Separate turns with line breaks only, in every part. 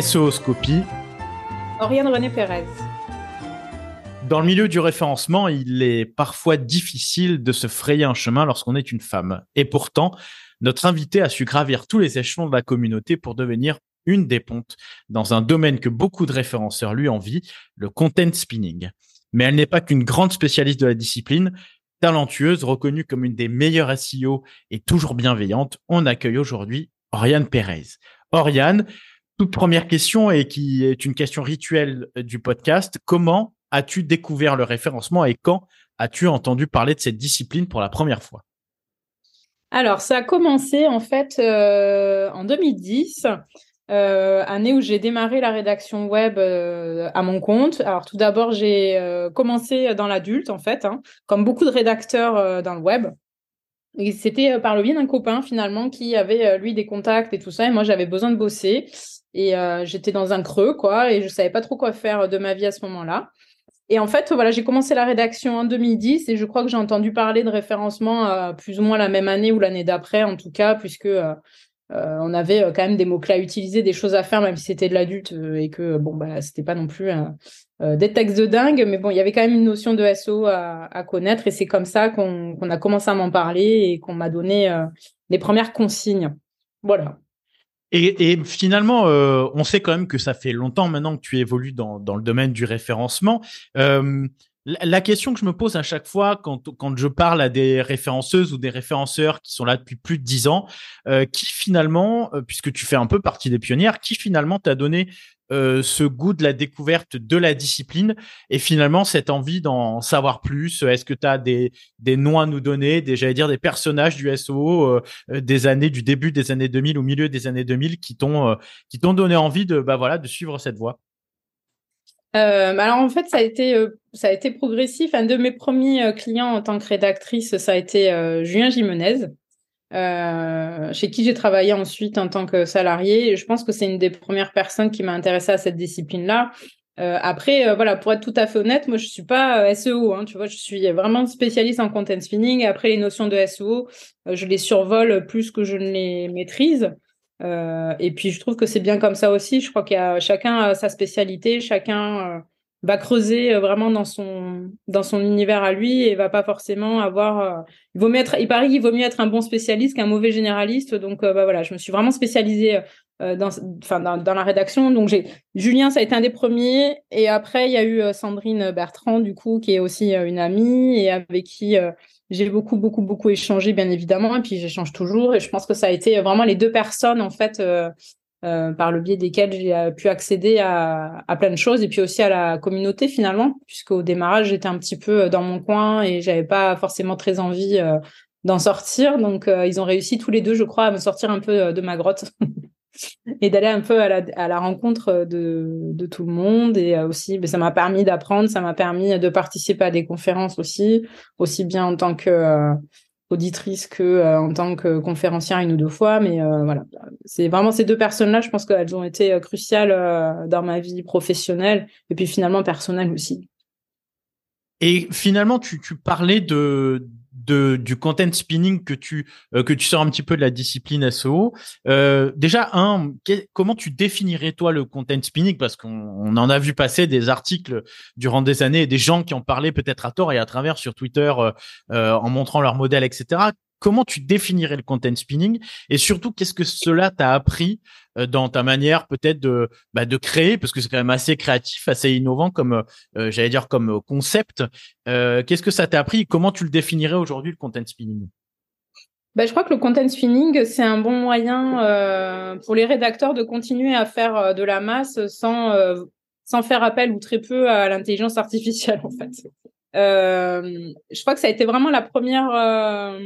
SOScopie.
Oriane René Pérez.
Dans le milieu du référencement, il est parfois difficile de se frayer un chemin lorsqu'on est une femme. Et pourtant, notre invité a su gravir tous les échelons de la communauté pour devenir une des pontes dans un domaine que beaucoup de référenceurs lui envient, le content spinning. Mais elle n'est pas qu'une grande spécialiste de la discipline, talentueuse, reconnue comme une des meilleures SEO et toujours bienveillante. On accueille aujourd'hui Oriane Pérez. Oriane, toute première question et qui est une question rituelle du podcast. Comment as-tu découvert le référencement et quand as-tu entendu parler de cette discipline pour la première fois?
Alors, ça a commencé en fait euh, en 2010. Euh, année où j'ai démarré la rédaction web euh, à mon compte. Alors tout d'abord, j'ai commencé dans l'adulte en fait, hein, comme beaucoup de rédacteurs dans le web. C'était par le biais d'un copain finalement qui avait lui des contacts et tout ça. Et moi, j'avais besoin de bosser et j'étais dans un creux quoi, et je savais pas trop quoi faire de ma vie à ce moment-là. Et en fait, voilà, j'ai commencé la rédaction en 2010 et je crois que j'ai entendu parler de référencement euh, plus ou moins la même année ou l'année d'après, en tout cas, puisque euh, euh, on avait quand même des mots-clés à utiliser, des choses à faire, même si c'était de l'adulte et que bon, bah, c'était pas non plus des textes de dingue, mais bon, il y avait quand même une notion de SO à, connaître et c'est comme ça qu'on a commencé à m'en parler et qu'on m'a donné les premières consignes. Voilà.
Et, finalement, euh, on sait quand même que ça fait longtemps maintenant que tu évolues dans, le domaine du référencement. Euh, la question que je me pose à chaque fois quand, je parle à des référenceuses ou des référenceurs qui sont là depuis plus de dix ans, euh, qui finalement, puisque tu fais un peu partie des pionnières, qui finalement t'a donné euh, ce goût de la découverte de la discipline et finalement cette envie d'en savoir plus. Est-ce que tu as des, des noms à nous donner, des, dire des personnages du SO euh, euh, des années du début des années 2000 ou milieu des années 2000 qui t'ont qui t'ont donné envie de bah voilà de suivre cette voie?
Alors en fait ça a été ça a été progressif. Un de mes premiers clients en tant que rédactrice ça a été Julien Jimenez. Euh, chez qui j'ai travaillé ensuite en tant que salarié. Je pense que c'est une des premières personnes qui m'a intéressée à cette discipline-là. Euh, après, euh, voilà, pour être tout à fait honnête, moi je suis pas SEO, hein, tu vois, je suis vraiment spécialiste en content spinning. Après, les notions de SEO, je les survole plus que je ne les maîtrise. et puis, je trouve que c'est bien comme ça aussi. Je crois qu'il y a chacun sa spécialité, chacun va creuser euh, vraiment dans son dans son univers à lui et va pas forcément avoir euh, il vaut mieux être il paraît qu'il vaut mieux être un bon spécialiste qu'un mauvais généraliste. Donc euh, bah voilà je me suis vraiment spécialisée dans enfin dans, dans, la rédaction. Donc j'ai Julien ça a été un des premiers. Et après il y a eu Sandrine Bertrand du coup qui est aussi une amie et avec qui j'ai beaucoup beaucoup beaucoup échangé bien évidemment. Et puis j'échange toujours. Et je pense que ça a été vraiment les deux personnes en fait euh, par le biais desquels j'ai euh, pu accéder à, à, plein de choses et puis aussi à la communauté finalement, puisqu'au démarrage j'étais un petit peu euh, dans mon coin et j'avais pas forcément très envie d'en sortir. Donc ils ont réussi tous les deux, je crois, à me sortir un peu de ma grotte et d'aller un peu à la, à la rencontre de, de, tout le monde. Et aussi, ben, ça m'a permis d'apprendre, ça m'a permis de participer à des conférences aussi, aussi bien en tant que auditrice que euh, en tant que conférencière une ou deux fois mais euh, voilà. C'est vraiment ces deux personnes là je pense qu'elles ont été euh, cruciales dans ma vie professionnelle et puis finalement personnelle aussi.
Et finalement tu, tu parlais de de, du content spinning que tu euh, que tu sors un petit peu de la discipline SEO. Euh, déjà, un, comment tu définirais toi le content spinning? Parce qu'on en a vu passer des articles durant des années des gens qui en parlaient peut-être à tort et à travers sur Twitter euh, en montrant leur modèle, etc. Comment tu définirais le content spinning et surtout qu'est-ce que cela t'a appris euh, dans ta manière peut-être de bah, de créer parce que c'est quand même assez créatif, assez innovant comme euh, j'allais dire comme concept. Euh, qu'est-ce que ça t'a appris Comment tu le définirais aujourd'hui le content spinning?
Bah, je crois que le content spinning, c'est un bon moyen pour les rédacteurs de continuer à faire de la masse sans, sans faire appel ou très peu à l'intelligence artificielle, en fait. Euh, je crois que ça a été vraiment la première euh,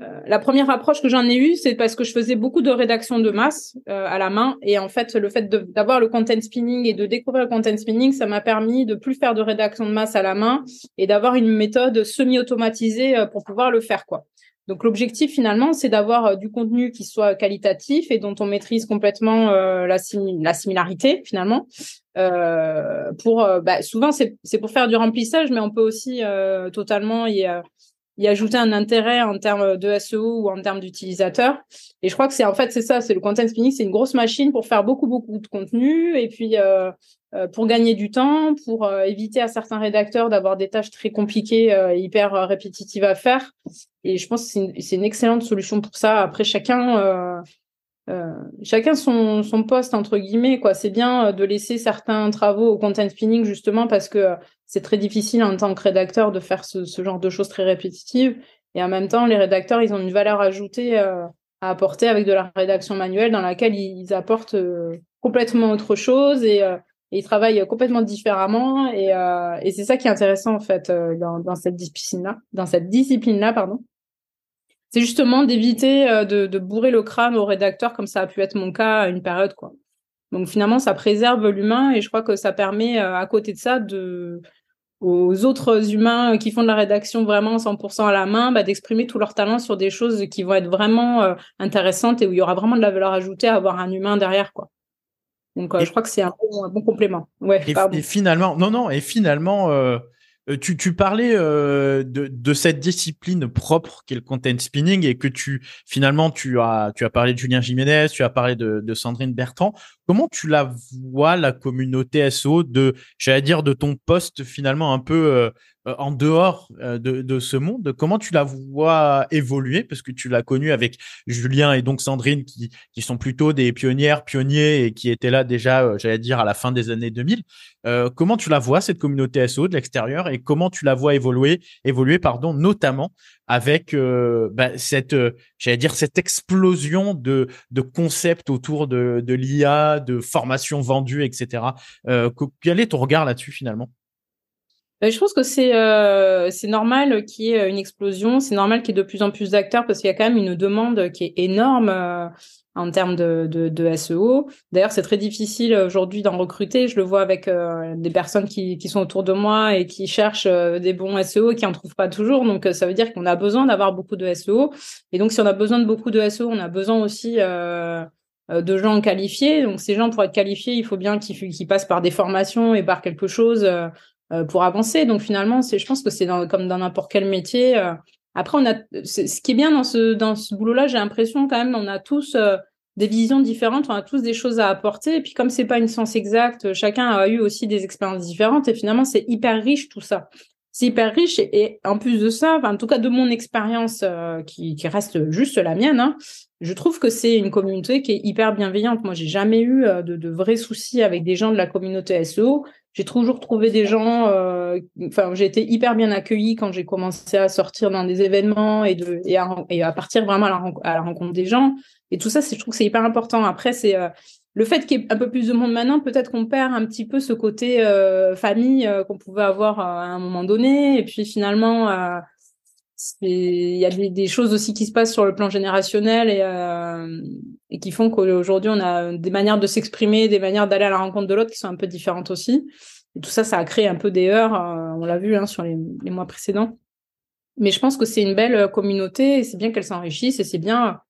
euh, la première approche que j'en ai eue, c'est parce que je faisais beaucoup de rédaction de masse à la main. Et en fait, le fait d'avoir le content spinning et de découvrir le content spinning, ça m'a permis de plus faire de rédaction de masse à la main et d'avoir une méthode semi-automatisée pour pouvoir le faire. quoi. Donc l'objectif finalement, c'est d'avoir du contenu qui soit qualitatif et dont on maîtrise complètement la, la, similarité finalement, euh, pour euh, bah, souvent c'est pour faire du remplissage, mais on peut aussi euh, totalement y y ajouter un intérêt en termes de SEO ou en termes d'utilisateurs. Et je crois que c'est en fait c'est ça, c'est le content spinning, c'est une grosse machine pour faire beaucoup beaucoup de contenu et puis euh, euh, pour gagner du temps, pour euh, éviter à certains rédacteurs d'avoir des tâches très compliquées et hyper répétitives à faire. Et je pense que c'est une, une, excellente solution pour ça. Après chacun euh, chacun son, son poste entre guillemets quoi c'est bien de laisser certains travaux au content spinning justement parce que c'est très difficile en tant que rédacteur de faire ce, genre de choses très répétitives. Et en même temps les rédacteurs ils ont une valeur ajoutée euh, à apporter avec de la rédaction manuelle dans laquelle ils, apportent euh, complètement autre chose et, et, ils travaillent complètement différemment. Et, c'est ça qui est intéressant en fait dans, cette discipline là dans cette discipline là pardon. C'est justement d'éviter euh, de, bourrer le crâne au rédacteur comme ça a pu être mon cas à une période quoi. Donc finalement ça préserve l'humain et je crois que ça permet euh, à côté de ça de aux autres humains qui font de la rédaction vraiment 100% à la main, bah, d'exprimer tout leur talent sur des choses qui vont être vraiment euh, intéressantes et où il y aura vraiment de la valeur ajoutée à avoir un humain derrière quoi. Donc je crois que c'est un, bon, complément. Ouais,
et, finalement, non non, et finalement euh, tu, tu, parlais euh, de, cette discipline propre qu'est le content spinning et que tu finalement tu as tu as parlé de Julien Jiménez, tu as parlé de, de Sandrine Bertrand. Comment tu la vois la communauté SO de j'allais dire de ton poste finalement un peu euh, euh, en dehors euh, de, ce monde. Comment tu la vois évoluer? Parce que tu l'as connue avec Julien et donc Sandrine, qui, sont plutôt des pionnières, pionniers et qui étaient là déjà, euh, j'allais dire, à la fin des années 2000. Euh, comment tu la vois, cette communauté SO de l'extérieur et comment tu la vois évoluer, évoluer pardon, notamment avec bah, cette, j'allais dire, cette explosion de, concepts autour de, de l'IA, de formations vendues, etc. quel est ton regard là-dessus finalement?
Je pense que c'est euh, normal qu'il y ait une explosion, c'est normal qu'il y ait de plus en plus d'acteurs parce qu'il y a quand même une demande qui est énorme euh, en termes de, de, de SEO. D'ailleurs, c'est très difficile aujourd'hui d'en recruter. Je le vois avec euh, des personnes qui, qui sont autour de moi et qui cherchent euh, des bons SEO et qui en trouvent pas toujours. Donc, ça veut dire qu'on a besoin d'avoir beaucoup de SEO. Et donc, si on a besoin de beaucoup de SEO, on a besoin aussi de gens qualifiés. Donc, ces gens, pour être qualifiés, il faut bien qu'ils passent par des formations et par quelque chose euh, pour avancer. Donc finalement, c'est, je pense que c'est comme dans n'importe quel métier. Euh. Après, on a ce qui est bien dans ce dans ce boulot-là, j'ai l'impression quand même, on a tous euh, des visions différentes, on a tous des choses à apporter. Et puis comme c'est pas une science exacte, chacun a eu aussi des expériences différentes. Et finalement, c'est hyper riche tout ça. C'est hyper riche et, en plus de ça, en tout cas de mon expérience qui, qui, reste juste la mienne, hein, je trouve que c'est une communauté qui est hyper bienveillante. Moi, j'ai jamais eu de, de, vrais soucis avec des gens de la communauté SEO j'ai toujours trouvé des gens. Euh, enfin, j'ai été hyper bien accueillie quand j'ai commencé à sortir dans des événements et de et à, et à partir vraiment à la, rencontre des gens. Et tout ça, je trouve que c'est hyper important. Après, c'est euh, le fait qu'il y ait un peu plus de monde maintenant. Peut-être qu'on perd un petit peu ce côté euh, famille euh, qu'on pouvait avoir à un moment donné. Et puis finalement. Il y a des, choses aussi qui se passent sur le plan générationnel et, et qui font qu'aujourd'hui on a des manières de s'exprimer, des manières d'aller à la rencontre de l'autre qui sont un peu différentes aussi. Et tout ça, ça a créé un peu des heures, euh, on l'a vu hein, sur les, les, mois précédents. Mais je pense que c'est une belle euh, communauté et c'est bien qu'elle s'enrichisse et c'est bien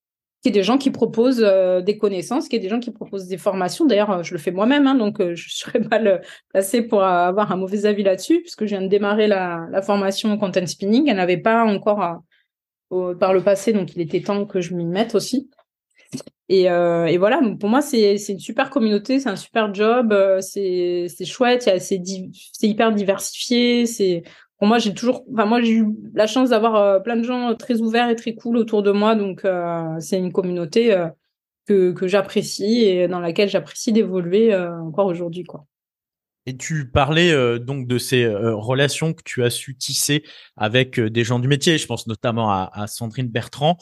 qu'il y ait des gens qui proposent euh, des connaissances, qu'il y ait des gens qui proposent des formations. D'ailleurs, je le fais moi-même, hein, donc je serais mal placée pour avoir un mauvais avis là-dessus, puisque je viens de démarrer la, formation Content Spinning. Elle n'avait pas encore par le passé, donc il était temps que je m'y mette aussi. Et, euh, voilà, pour moi, c'est une super communauté, c'est un super job, euh, c'est chouette, c'est hyper diversifié. C'est moi, j'ai toujours, enfin moi, j'ai eu la chance d'avoir euh, plein de gens très ouverts et très cool autour de moi, donc euh, c'est une communauté euh, que, que j'apprécie et dans laquelle j'apprécie d'évoluer encore aujourd'hui, quoi.
Et tu parlais donc de ces relations que tu as su tisser avec des gens du métier. Je pense notamment à, à Sandrine Bertrand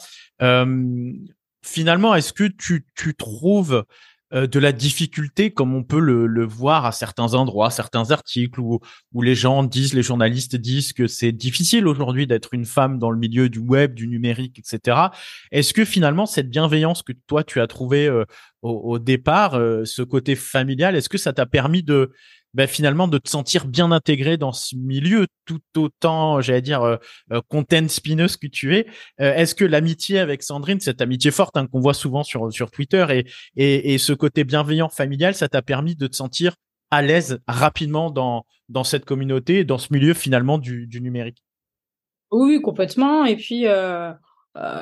finalement, est-ce que tu, tu trouves euh, de la difficulté, comme on peut le, voir à certains endroits, certains articles où, où les gens disent, les journalistes disent que c'est difficile aujourd'hui d'être une femme dans le milieu du web, du numérique, etc. Est-ce que finalement cette bienveillance que toi tu as trouvée euh, au, au, départ, euh, ce côté familial, est-ce que ça t'a permis de ben, finalement de te sentir bien intégré dans ce milieu tout autant, j'allais dire, euh, euh, content spineuse que tu es. Euh, est-ce que l'amitié avec Sandrine, cette amitié forte hein, qu'on voit souvent sur sur Twitter et, et, et ce côté bienveillant familial, ça t'a permis de te sentir à l'aise rapidement dans dans cette communauté, dans ce milieu finalement du, du numérique?
Oui, complètement. Et puis, euh,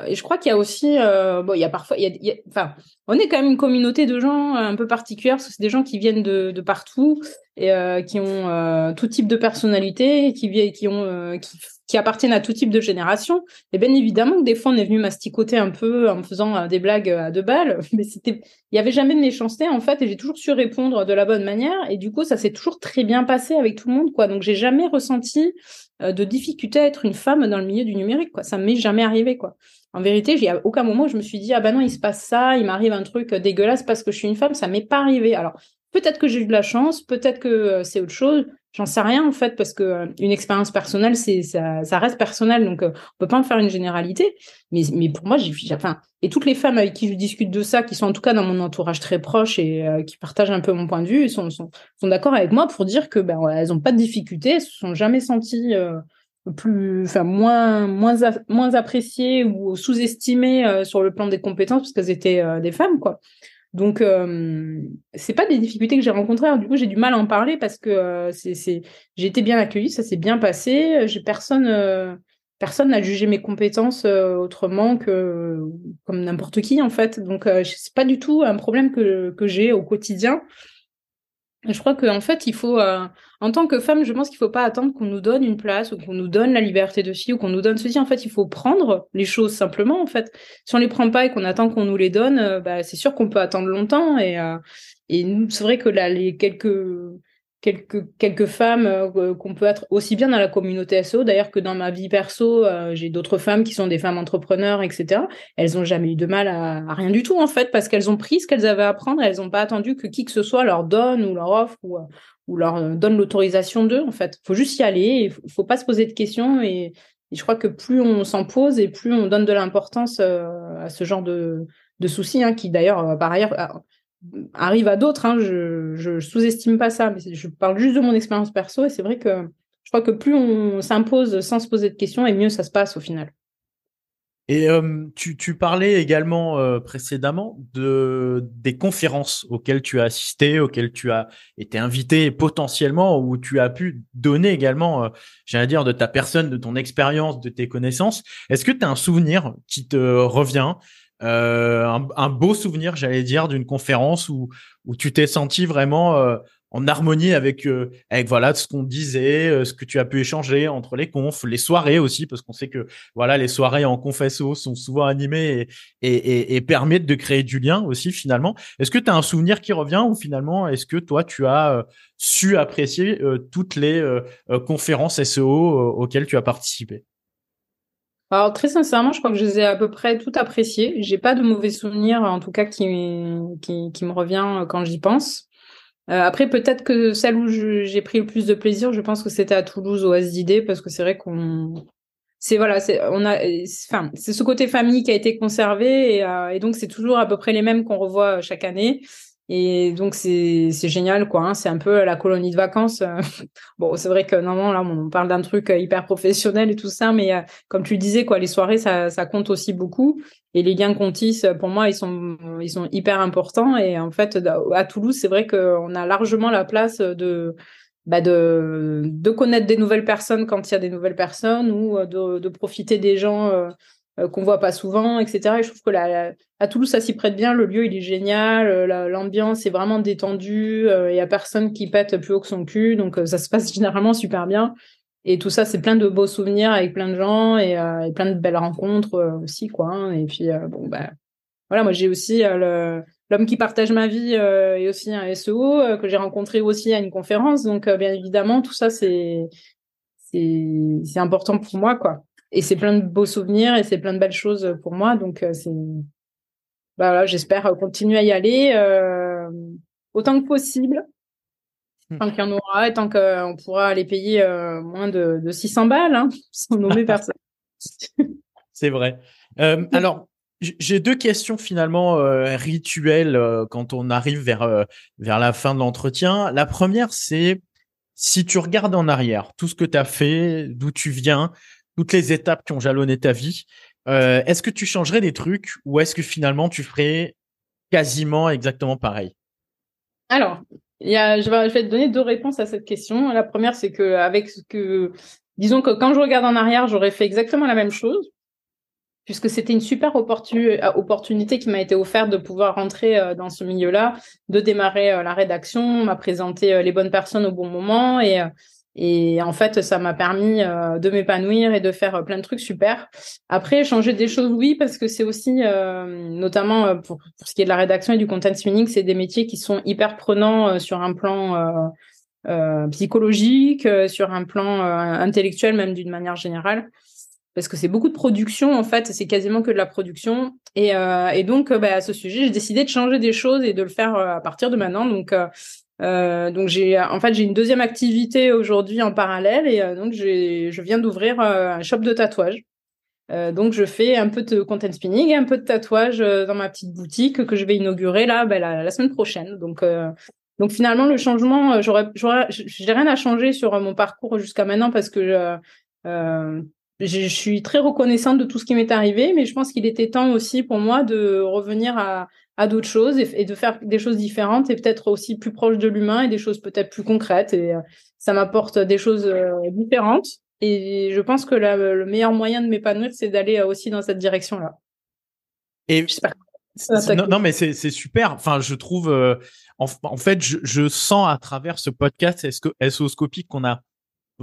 et je crois qu'il y a aussi, euh, bon, il y a parfois, il y a, enfin, on est quand même une communauté de gens un peu particulière parce que c'est des gens qui viennent de, de partout et euh, qui ont euh, tout type de personnalité, qui, qui ont, euh, qui, qui, appartiennent à tout type de génération. Et bien évidemment que des fois on est venu masticoter un peu en me faisant des blagues à deux balles, mais c'était, il y avait jamais de méchanceté en fait, et j'ai toujours su répondre de la bonne manière. Et du coup, ça s'est toujours très bien passé avec tout le monde, quoi. Donc j'ai jamais ressenti de difficulté à être une femme dans le milieu du numérique, quoi. Ça m'est jamais arrivé, quoi. En vérité, n'y a aucun moment où je me suis dit, ah ben non, il se passe ça, il m'arrive un truc dégueulasse parce que je suis une femme, ça m'est pas arrivé. Alors, peut-être que j'ai eu de la chance, peut-être que euh, c'est autre chose, j'en sais rien en fait, parce que euh, une expérience personnelle, c'est ça, reste personnel, donc euh, on peut pas en faire une généralité. Mais, mais pour moi, j'ai, enfin, et toutes les femmes avec qui je discute de ça, qui sont en tout cas dans mon entourage très proche et qui partagent un peu mon point de vue, sont, sont, sont d'accord avec moi pour dire que ben, elles ont pas de difficultés, elles se sont jamais senties plus, enfin moins moins moins appréciées ou sous-estimées euh, sur le plan des compétences parce qu'elles étaient euh, des femmes quoi. Donc euh, c'est pas des difficultés que j'ai rencontrées. du coup j'ai du mal à en parler parce que c'est c'est j'ai été bien accueillie, ça s'est bien passé. J'ai personne personne n'a jugé mes compétences autrement que comme n'importe qui en fait. Donc c'est pas du tout un problème que que j'ai au quotidien. Je crois qu'en fait, il faut, euh, en tant que femme, je pense qu'il ne faut pas attendre qu'on nous donne une place ou qu'on nous donne la liberté de fille ou qu'on nous donne ceci. En fait, il faut prendre les choses simplement. En fait, si on les prend pas et qu'on attend qu'on nous les donne, euh, bah, c'est sûr qu'on peut attendre longtemps. Et, euh, et c'est vrai que là, les quelques quelques, quelques femmes euh, qu'on peut être aussi bien dans la communauté SEO, d'ailleurs que dans ma vie perso, euh, j'ai d'autres femmes qui sont des femmes entrepreneurs, etc. Elles ont jamais eu de mal à, rien du tout, en fait, parce qu'elles ont pris ce qu'elles avaient à prendre, elles n'ont pas attendu que qui que ce soit leur donne ou leur offre ou, euh, ou leur donne l'autorisation d'eux, en fait. faut juste y aller, il faut, pas se poser de questions et, je crois que plus on s'en pose et plus on donne de l'importance à ce genre de, de soucis, hein, qui d'ailleurs, par ailleurs, arrive à d'autres. Hein, je, sous-estime pas ça, mais je parle juste de mon expérience perso et c'est vrai que je crois que plus on s'impose sans se poser de questions et mieux ça se passe au final.
Et euh, tu, parlais également euh, précédemment de des conférences auxquelles tu as assisté, auxquelles tu as été invité potentiellement, où tu as pu donner également, euh, j'allais dire, de ta personne, de ton expérience, de tes connaissances. Est-ce que tu as un souvenir qui te revient euh, un, beau souvenir, j'allais dire, d'une conférence où, où tu t'es senti vraiment euh, en harmonie avec, euh, avec voilà ce qu'on disait, ce que tu as pu échanger entre les confs, les soirées aussi, parce qu'on sait que voilà les soirées en confesso sont souvent animées et, et, et, permettent de créer du lien aussi finalement. Est-ce que tu as un souvenir qui revient ou finalement est-ce que toi tu as su apprécier toutes les conférences SEO auxquelles tu as participé?
Alors très sincèrement, je crois que je les ai à peu près tout appréciées. J'ai pas de mauvais souvenirs, en tout cas qui qui, me revient euh, quand j'y pense. Euh, après, peut-être que celle où j'ai pris le plus de plaisir, je pense que c'était à Toulouse au SDD parce que c'est vrai qu'on c'est voilà, c'est on a, enfin c'est ce côté famille qui a été conservé et, euh, et donc c'est toujours à peu près les mêmes qu'on revoit chaque année. Et donc c'est génial quoi. Hein. C'est un peu la colonie de vacances. Euh. bon, c'est vrai que normalement là on parle d'un truc euh, hyper professionnel et tout ça, mais euh, comme tu le disais quoi, les soirées ça ça compte aussi beaucoup. Et les liens qu'on tisse, pour moi, ils sont ils sont hyper importants. Et en fait, à Toulouse, c'est vrai qu'on a largement la place de bah de de connaître des nouvelles personnes quand il y a des nouvelles personnes ou de de profiter des gens qu'on voit pas souvent, etc. Et je trouve que la, à Toulouse, ça s'y prête bien. Le lieu, il est génial. Euh, l'ambiance est vraiment détendue. Euh, il y a personne qui pète plus haut que son cul. Donc, ça se passe généralement super bien. Et tout ça, c'est plein de beaux souvenirs avec plein de gens et, plein de belles rencontres aussi, quoi. Hein. Et puis, bon, bah, voilà, moi, j'ai aussi l'homme qui partage ma vie et aussi un SEO que j'ai rencontré aussi à une conférence. Donc, bien évidemment, tout ça, c'est important pour moi, quoi et c'est plein de beaux souvenirs et c'est plein de belles choses pour moi. Donc, euh, c'est voilà, j'espère continuer à y aller euh, autant que possible, hmm. tant qu'il y en aura et tant qu'on pourra les payer euh, moins de, de, 600 balles, hein, sans nommer personne.
c'est vrai. alors, j'ai deux questions finalement rituelles quand on arrive vers, vers la fin de l'entretien. La première, c'est si tu regardes en arrière, tout ce que tu as fait, d'où tu viens, toutes les étapes qui ont jalonné ta vie, euh, est-ce que tu changerais des trucs ou est-ce que finalement tu ferais quasiment exactement pareil?
Alors, je, vais, te donner deux réponses à cette question. La première, c'est que avec ce que disons que quand je regarde en arrière, j'aurais fait exactement la même chose puisque c'était une super euh, opportunité qui m'a été offerte de pouvoir rentrer euh, dans ce milieu-là, de démarrer la rédaction, m'a présenté les bonnes personnes au bon moment et et en fait, ça m'a permis de m'épanouir et de faire plein de trucs super. Après, changer des choses, oui, parce que c'est aussi, notamment pour, pour, ce qui est de la rédaction et du content spinning, c'est des métiers qui sont hyper prenants sur un plan psychologique, sur un plan intellectuel, même d'une manière générale parce que c'est beaucoup de production en fait, c'est quasiment que de la production. Et, euh, et donc, euh, bah, à ce sujet, j'ai décidé de changer des choses et de le faire euh, à partir de maintenant. Donc, euh, donc j'ai en fait j'ai une deuxième activité aujourd'hui en parallèle et donc je viens d'ouvrir un shop de tatouage. donc je fais un peu de content spinning et un peu de tatouage dans ma petite boutique que je vais inaugurer là bah, la, semaine prochaine. Donc donc finalement le changement, j'aurais j'ai rien à changer sur mon parcours jusqu'à maintenant parce que je, suis très reconnaissante de tout ce qui m'est arrivé, mais je pense qu'il était temps aussi pour moi de revenir à, d'autres choses et, de faire des choses différentes et peut-être aussi plus proches de l'humain et des choses peut-être plus concrètes. Et euh, ça m'apporte des choses euh, différentes. Et je pense que le meilleur moyen de m'épanouir, c'est d'aller euh, aussi dans cette direction-là.
Et non, mais c'est super. Enfin, je trouve, en, fait, je, je, sens à travers ce podcast SO-scopique qu'on a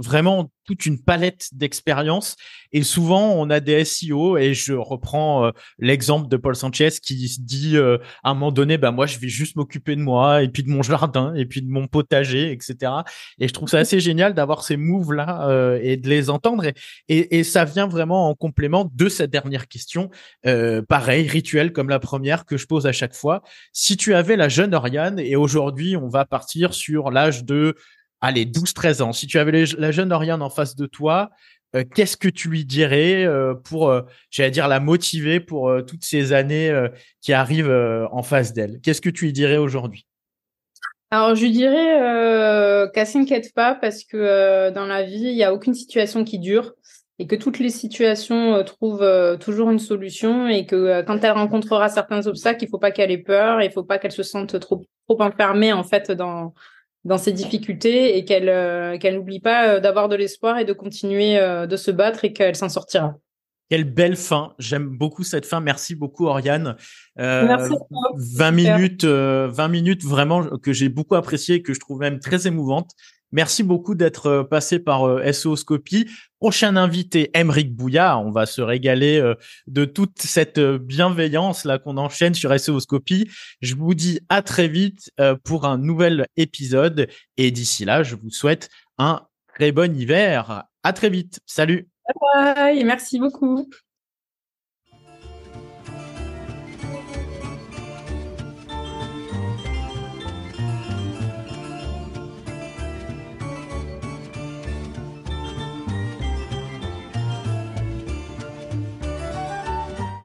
vraiment toute une palette d'expériences. Et souvent on a des SEO et je reprends euh, l'exemple de Paul Sanchez qui se dit euh, à un moment donné bah moi je vais juste m'occuper de moi et puis de mon jardin et puis de mon potager etc et je trouve ça assez génial d'avoir ces moves là euh, et de les entendre. Et, et, et, ça vient vraiment en complément de cette dernière question. Pareil rituel comme la première que je pose à chaque fois. Si tu avais la jeune Oriane et aujourd'hui on va partir sur l'âge de allez, 12-13 ans, si tu avais la jeune Oriane en face de toi, euh, qu'est-ce que tu lui dirais euh, pour, euh, j'allais dire, la motiver pour toutes ces années qui arrivent en face d'elle? Qu'est-ce que tu lui dirais aujourd'hui?
Alors, je lui dirais qu'elle s'inquiète pas parce que dans la vie, il n'y a aucune situation qui dure et que toutes les situations trouvent toujours une solution et que quand elle rencontrera certains obstacles, il ne faut pas qu'elle ait peur, il ne faut pas qu'elle se sente trop, trop enfermée en fait dans, dans ses difficultés et qu'elle euh, qu'elle n'oublie pas euh, d'avoir de l'espoir et de continuer euh, de se battre et qu'elle s'en sortira.
Quelle belle fin. J'aime beaucoup cette fin. Merci beaucoup, Oriane. Merci 20 minutes, 20 minutes vraiment que j'ai beaucoup apprécié, que je trouve même très émouvante. Merci beaucoup d'être euh, passé par euh, SOScopie. Prochain invité, Emeric Bouillard. On va se régaler euh, de toute cette bienveillance qu'on enchaîne sur SOScopie. Je vous dis à très vite pour un nouvel épisode. Et d'ici là, je vous souhaite un très bon hiver. À très vite. Salut.
Bye. Merci beaucoup.